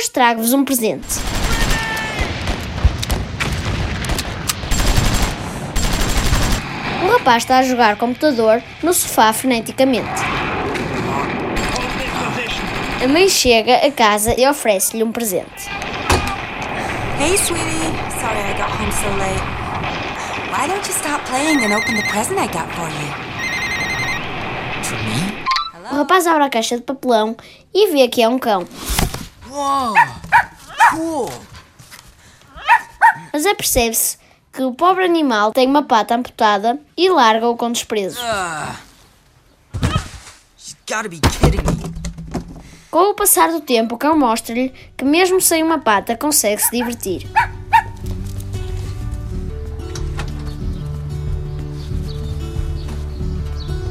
Hoje trago-vos um presente. Um rapaz está a jogar computador no sofá freneticamente. A mãe chega a casa e oferece-lhe um presente. Hey, sweetie. Sorry I got home so late. Why don't you stop playing and open the present I got for you? For me? O rapaz abre a caixa de papelão e vê que é um cão. Cool! Mas apercebe-se que o pobre animal tem uma pata amputada e larga-o com desprezo. Uh, you gotta be kidding me. Com o passar do tempo, o cão mostra-lhe que, mesmo sem uma pata, consegue se divertir.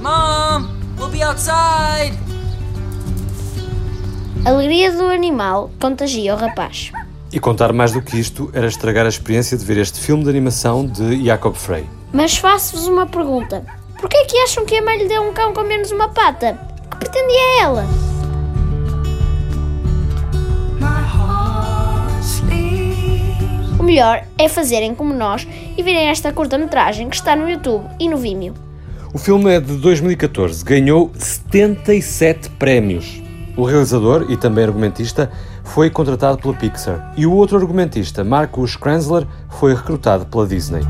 Mom! We'll be outside! A alegria do animal contagia o rapaz. E contar mais do que isto era estragar a experiência de ver este filme de animação de Jacob Frey. Mas faço-vos uma pergunta: por que é que acham que a mãe lhe deu um cão com menos uma pata? Que pretendia ela? O melhor é fazerem como nós e verem esta curta-metragem que está no YouTube e no Vimeo. O filme é de 2014, ganhou 77 prémios. O realizador e também argumentista foi contratado pela Pixar e o outro argumentista, Marcus Kranzler, foi recrutado pela Disney.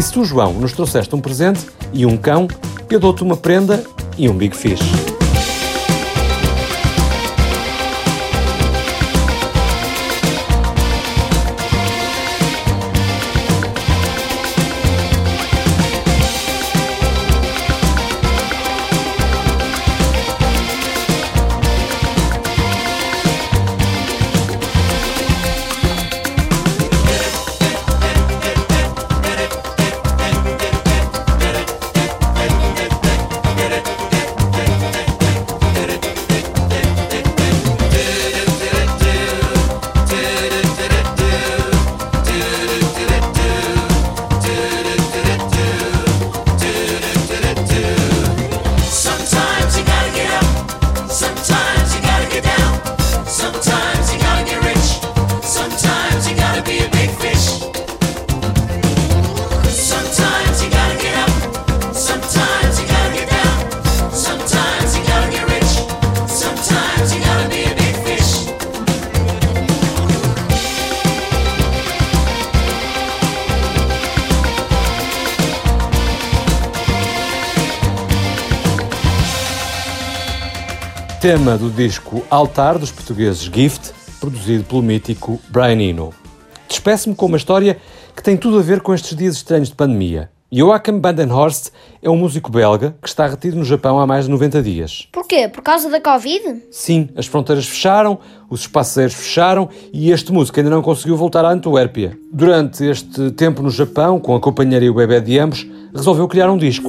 E se tu, João, nos trouxeste um presente e um cão, eu dou-te uma prenda e um Big Fish. Tema do disco Altar dos portugueses Gift, produzido pelo mítico Brian Eno. Despeço-me com uma história que tem tudo a ver com estes dias estranhos de pandemia. Joachim Bandenhorst é um músico belga que está retido no Japão há mais de 90 dias. Porquê? Por causa da Covid? Sim, as fronteiras fecharam, os espaços aéreos fecharam e este músico ainda não conseguiu voltar à Antuérpia. Durante este tempo no Japão, com a companheira e o bebê de ambos, resolveu criar um disco.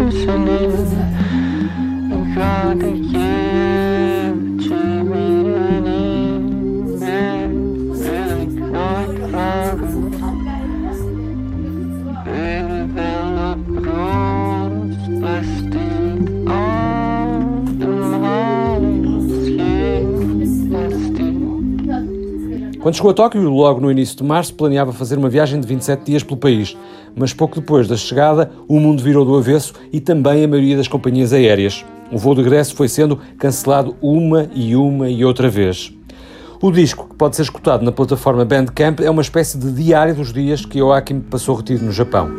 Quando chegou a Tóquio, logo no início de março, planeava fazer uma viagem de 27 dias pelo país. Mas pouco depois da chegada, o mundo virou do avesso e também a maioria das companhias aéreas. O voo de regresso foi sendo cancelado uma e uma e outra vez. O disco, que pode ser escutado na plataforma Bandcamp, é uma espécie de diário dos dias que Joaquim passou retido no Japão.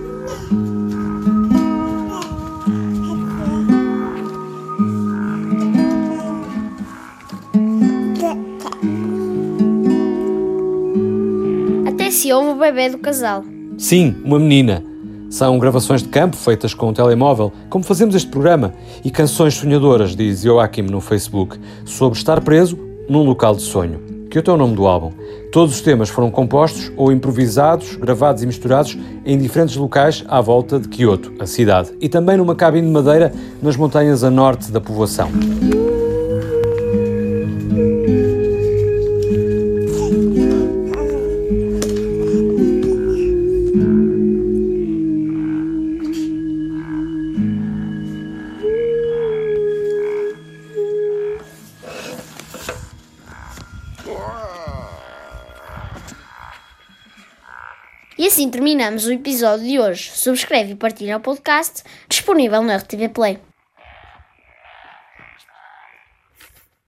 Se houve o bebê do casal. Sim, uma menina. São gravações de campo feitas com um telemóvel, como fazemos este programa, e canções sonhadoras, diz Joaquim no Facebook, sobre estar preso num local de sonho. Que é o nome do álbum. Todos os temas foram compostos ou improvisados, gravados e misturados em diferentes locais à volta de Kyoto, a cidade, e também numa cabine de madeira nas montanhas a norte da povoação. E assim terminamos o episódio de hoje. Subscreve e partilha o podcast disponível na RTV Play.